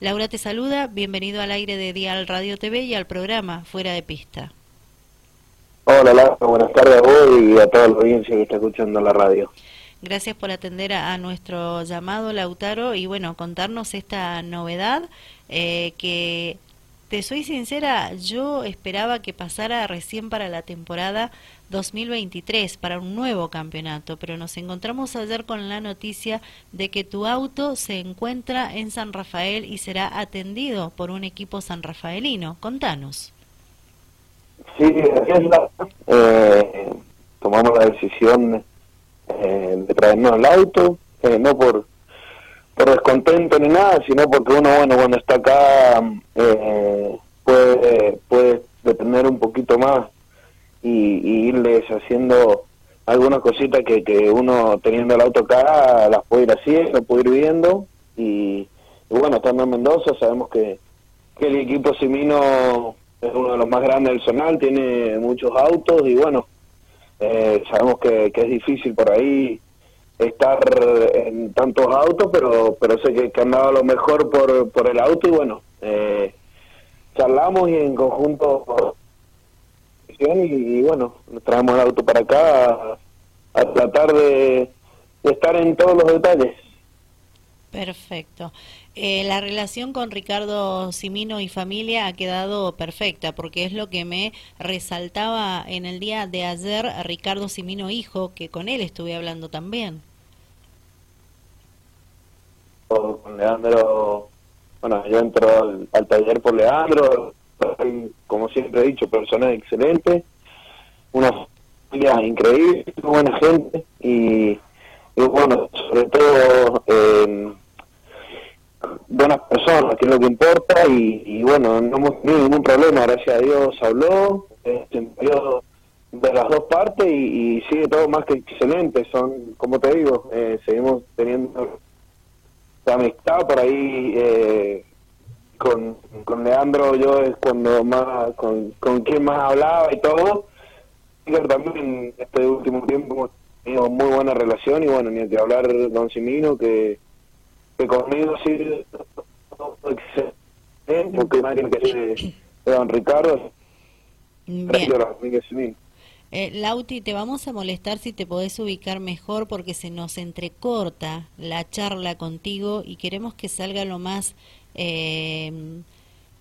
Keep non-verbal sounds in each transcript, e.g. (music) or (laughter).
Laura te saluda, bienvenido al aire de Dial Radio TV y al programa Fuera de Pista. Hola Laura, buenas tardes a vos y a toda la audiencia que está escuchando la radio. Gracias por atender a, nuestro llamado, Lautaro, y bueno, contarnos esta novedad eh, que, te soy sincera, yo esperaba que pasara recién para la temporada 2023 para un nuevo campeonato, pero nos encontramos ayer con la noticia de que tu auto se encuentra en San Rafael y será atendido por un equipo sanrafaelino. Contanos. Sí, eh, tomamos la decisión eh, de traernos el auto, eh, no por por descontento ni nada, sino porque uno, bueno, cuando está acá eh, puede, puede depender un poquito más y, irles haciendo algunas cositas que, que uno teniendo el auto acá las puede ir haciendo, puede ir viendo. Y, bueno, estando en Mendoza sabemos que, que el equipo Simino es uno de los más grandes del zonal, tiene muchos autos y bueno, eh, sabemos que, que es difícil por ahí estar en tantos autos, pero pero sé que, que han lo mejor por, por el auto y bueno, eh, charlamos y en conjunto y, bueno, nos traemos el auto para acá a, tratar de, estar en todos los detalles. Perfecto. Eh, la relación con Ricardo Simino y familia ha quedado perfecta porque es lo que me resaltaba en el día de ayer Ricardo Simino hijo, que con él estuve hablando también. Con Leandro, bueno, yo entro al taller por Leandro, como siempre he dicho, personas excelentes, una familia increíble, buena gente y, bueno, sobre todo eh, buenas personas, que es lo que importa y, bueno, no hemos tenido ningún problema, gracias a Dios habló, eh, se de las dos partes y, sigue todo más que excelente, son, como te digo, eh, seguimos teniendo amistad por ahí. Con, con Leandro yo es cuando más, con, con quien más hablaba y todo. Y también este último tiempo hemos tenido muy buena relación y bueno, ni que hablar Don Simino, que, que conmigo sí porque que de, Don Ricardo. Bien. Eh, Lauti, te vamos a molestar si te podés ubicar mejor porque se nos entrecorta la charla contigo y queremos que salga lo más eh,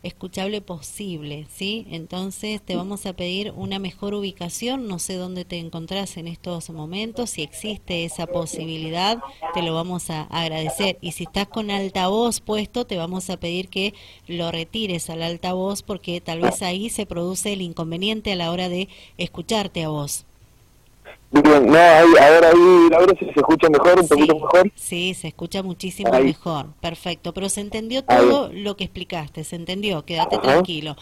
escuchable posible, ¿sí? Entonces te vamos a pedir una mejor ubicación, no sé dónde te encontrás en estos momentos, si existe esa posibilidad, te lo vamos a agradecer. Y si estás con altavoz puesto, te vamos a pedir que lo retires al altavoz porque tal vez ahí se produce el inconveniente a la hora de escucharte a vos. Bien, no, ahí, ahora ahí, ahora se, se escucha mejor, un poquito mejor. Sí, se escucha muchísimo mejor, perfecto, pero se entendió todo lo que explicaste, se entendió, quédate tranquilo.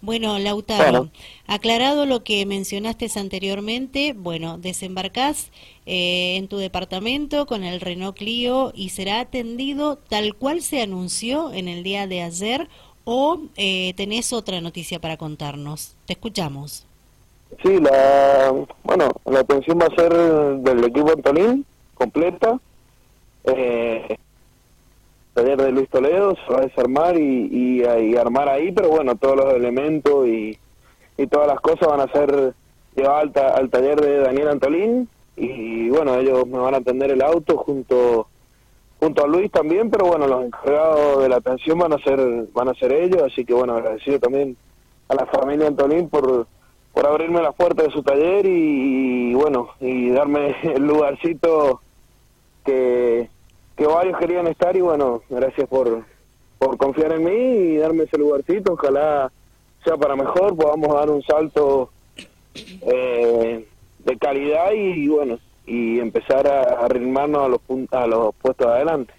Bueno, Lautaro, aclarado lo que mencionaste anteriormente, bueno, desembarcás eh, en tu departamento con el Renault Clio y será atendido tal cual se anunció en el día de ayer o eh, tenés otra noticia para contarnos. Te escuchamos. Sí, la, bueno, la atención va a ser del equipo Antolín, completa. Eh, taller de Luis Toledo se va a desarmar y, y, armar ahí, pero bueno, todos los elementos y, y todas las cosas van a ser llevadas al, al taller de Daniel Antolín y bueno, ellos me van a atender el auto junto junto a Luis también, pero bueno, los encargados de la atención van a ser van a ser ellos, así que bueno, agradecido también a la familia Antolín por por abrirme las puertas de su taller y, bueno, y darme (laughs) el lugarcito que, que varios querían estar y bueno, gracias por, por confiar en mí y darme ese lugarcito, ojalá sea para mejor, podamos dar un salto eh, de calidad y, bueno, y empezar a arrimarnos a los, a los puestos adelante.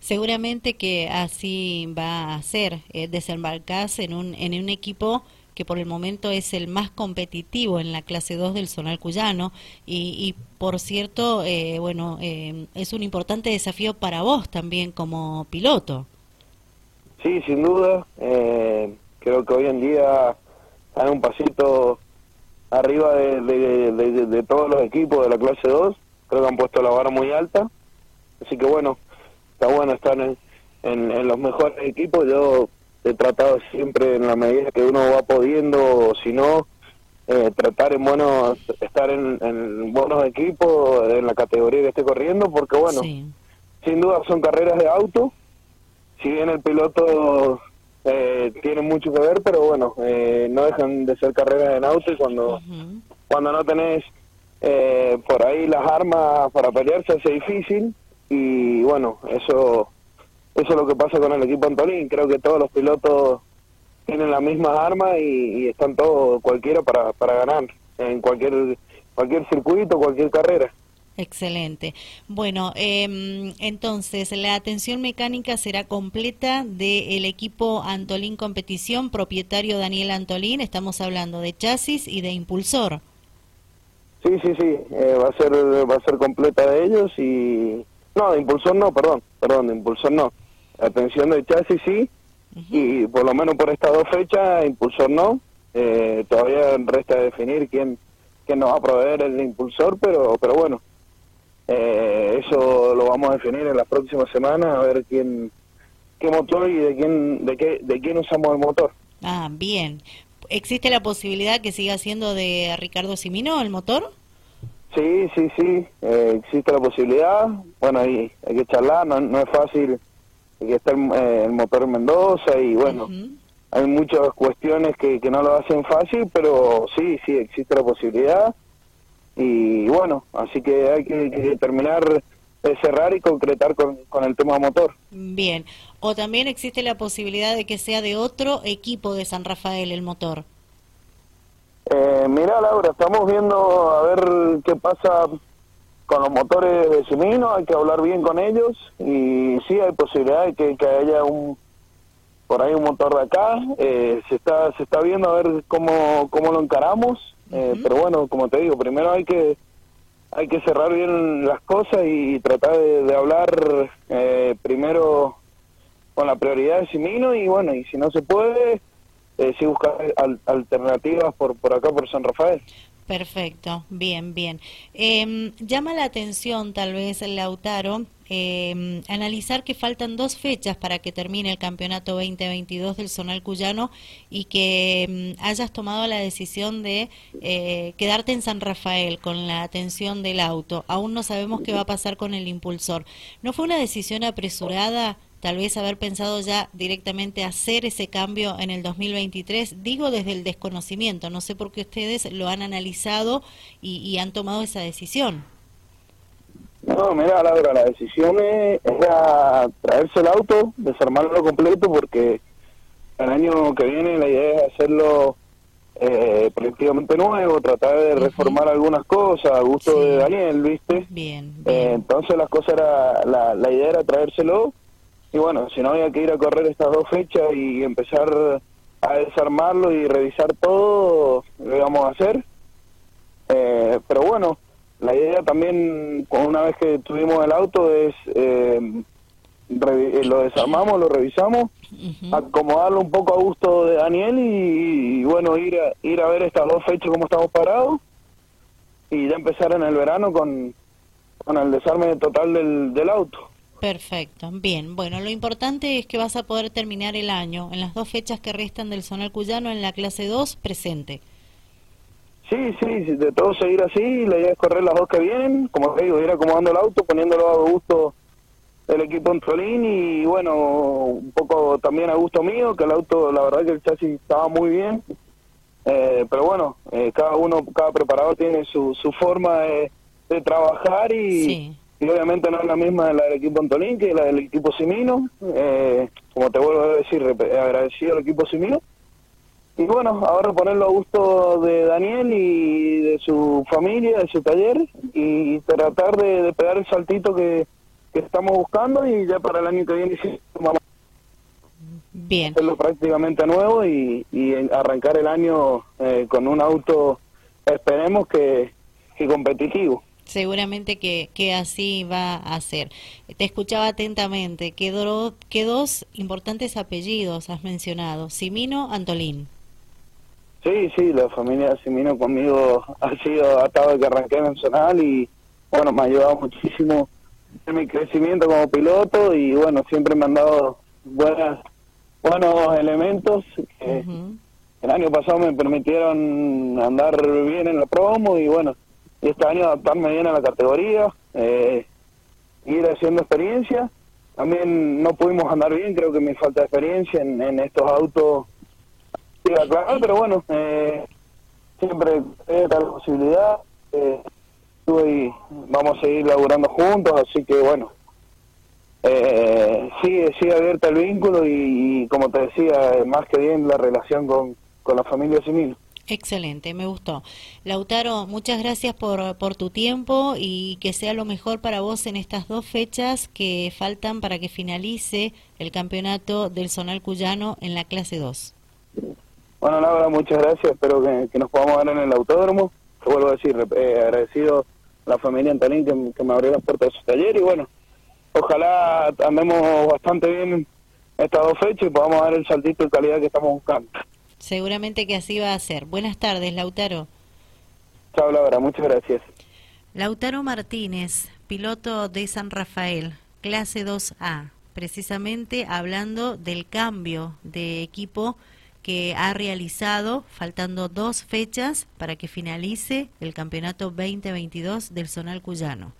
Seguramente que así va a ser, eh, desembarcarse en un, en un equipo que por el momento es el más competitivo en la clase 2 del Zonal Cuyano y, por cierto, eh, bueno, eh, es un importante desafío para vos también como piloto. Sí, sin duda. Eh, creo que hoy en día están un pasito arriba de, de, todos los equipos de la clase 2. Creo que han puesto la vara muy alta. Así que bueno, está bueno estar en, en, los mejores equipos. Yo he tratado siempre en la medida que uno va pudiendo, o si no, eh, tratar en buenos, estar en, buenos equipos en la categoría que esté corriendo, porque bueno, sin duda son carreras de auto. Si bien el piloto eh, tiene mucho que ver, pero bueno, eh, no dejan de ser carreras en auto y cuando, cuando no tenés eh, por ahí las armas para pelear se hace difícil. Y bueno, eso eso es lo que pasa con el equipo Antolín. Creo que todos los pilotos tienen las mismas armas y, están todos cualquiera para, para ganar en cualquier cualquier circuito, cualquier carrera. Excelente. Bueno, eh, entonces la atención mecánica será completa del equipo Antolín Competición, propietario Daniel Antolín. Estamos hablando de chasis y de impulsor. Sí, sí, sí. Eh, va a ser va a ser completa de ellos y no de impulsor no, perdón, perdón, de impulsor no. Atención de chasis sí y por lo menos por estas dos fechas impulsor no. Eh, todavía resta definir quién quién nos va a proveer el impulsor, pero pero bueno eh, eso lo vamos a definir en las próximas semanas, a ver quién, qué motor y de quién, de qué, de quién usamos el motor. Ah, bien. ¿Existe la posibilidad que siga siendo de Ricardo Simino el motor? Sí, sí, sí, eh, existe la posibilidad. Bueno, hay, hay que charlar, no, no es fácil que esté el, eh, el, motor en Mendoza y bueno, hay muchas cuestiones que, que no lo hacen fácil, pero sí, sí, existe la posibilidad y bueno, así que hay que, terminar de cerrar y concretar con, con, el tema motor. Bien, o también existe la posibilidad de que sea de otro equipo de San Rafael el motor. Eh, mira Laura, estamos viendo a ver qué pasa con los motores de Simino, hay que hablar bien con ellos y sí hay posibilidad de que, que haya un por ahí un motor de acá, eh, se está se está viendo a ver cómo, cómo lo encaramos eh, pero bueno, como te digo, primero hay que hay que cerrar bien las cosas y tratar de, hablar eh, primero con la prioridad de Simino y bueno, y si no se puede, eh, sí buscar alternativas por, por acá, por San Rafael. Perfecto, bien, bien. Eh, llama la atención tal vez, Lautaro, eh, analizar que faltan dos fechas para que termine el campeonato 2022 del Zonal Cuyano y que mm, hayas tomado la decisión de eh, quedarte en San Rafael con la atención del auto. Aún no sabemos qué va a pasar con el impulsor. ¿No fue una decisión apresurada? Tal vez haber pensado ya directamente hacer ese cambio en el 2023, digo desde el desconocimiento, no sé por qué ustedes lo han analizado y, han tomado esa decisión. No, mira, Laura, la decisión era traerse el auto, desarmarlo completo, porque el año que viene la idea es hacerlo eh, prácticamente nuevo, tratar de reformar algunas cosas a gusto de Daniel, ¿viste? Bien. Eh, entonces las cosas era, la, la idea era traérselo y bueno, si no había que ir a correr estas dos fechas y empezar a desarmarlo y revisar todo, lo íbamos a hacer. Eh, pero bueno, la idea también, una vez que tuvimos el auto, es eh, eh, lo desarmamos, lo revisamos, acomodarlo un poco a gusto de Daniel y, bueno, ir a, ir a ver estas dos fechas cómo estamos parados y ya empezar en el verano con, con el desarme total del, del auto. Perfecto, bien. Bueno, lo importante es que vas a poder terminar el año en las dos fechas que restan del Zonal Cuyano en la clase 2 presente. Sí, sí, de todo seguir así, la idea es correr las dos que vienen, como te digo, ir acomodando el auto, poniéndolo a gusto del equipo en Trolín y bueno, un poco también a gusto mío, que el auto, la verdad que el chasis estaba muy bien, eh, pero bueno, eh, cada uno, cada preparador tiene su, su forma de, trabajar y y obviamente no es la misma de la del equipo Antolín que la del equipo Simino. Eh, como te vuelvo a decir, agradecido al equipo Simino. Y bueno, ahora ponerlo a gusto de Daniel y de su familia, de su taller, y tratar de, pegar el saltito que, estamos buscando y ya para el año que viene vamos Bien. hacerlo prácticamente nuevo y, arrancar el año eh, con un auto, esperemos que, que competitivo. Seguramente que, que así va a ser. Te escuchaba atentamente. ¿Qué, qué dos importantes apellidos has mencionado? Simino, Antolín. Sí, sí, la familia Simino conmigo ha sido atado de que arranqué Nacional y bueno, me ha ayudado muchísimo mi crecimiento como piloto y bueno, siempre me han dado buenas, buenos elementos que el año pasado me permitieron andar bien en la promo y bueno, este año adaptarme bien a la categoría, eh, ir haciendo experiencia. También no pudimos andar bien, creo que me falta experiencia en, estos autos. Claro, pero bueno, eh, siempre hay la posibilidad. Eh, y vamos a seguir laburando juntos, así que bueno, eh, sigue, sigue abierta el vínculo y, como te decía, más que bien la relación con, con la familia Simil. Excelente, me gustó. Lautaro, muchas gracias por, por tu tiempo y que sea lo mejor para vos en estas dos fechas que faltan para que finalice el campeonato del Zonal Cuyano en la clase 2. Bueno, Laura, muchas gracias. Espero que, nos podamos ver en el autódromo. Te vuelvo a decir, eh, agradecido a la familia Antalín que, me abrió las puertas de su taller y bueno, ojalá andemos bastante bien estas dos fechas y podamos dar el saltito de calidad que estamos buscando. Seguramente que así va a ser. Buenas tardes, Lautaro. Chao, Laura, muchas gracias. Lautaro Martínez, piloto de San Rafael, clase 2A, precisamente hablando del cambio de equipo que ha realizado, faltando dos fechas para que finalice el campeonato 2022 del Zonal Cuyano.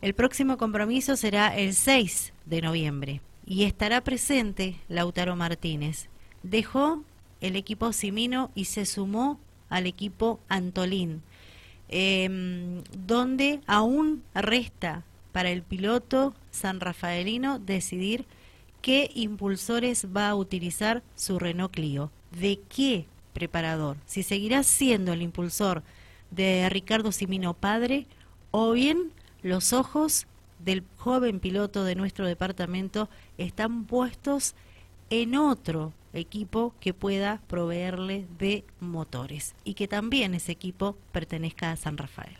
El próximo compromiso será el 6 de noviembre y estará presente Lautaro Martínez. Dejó el equipo Simino y se sumó al equipo Antolín, em, donde aún resta para el piloto san rafaelino decidir qué impulsores va a utilizar su Renault Clio, de qué preparador, si seguirá siendo el impulsor de Ricardo Simino padre o bien los ojos del joven piloto de nuestro departamento están puestos en otro equipo que pueda proveerle de motores y que también ese equipo pertenezca a San Rafael.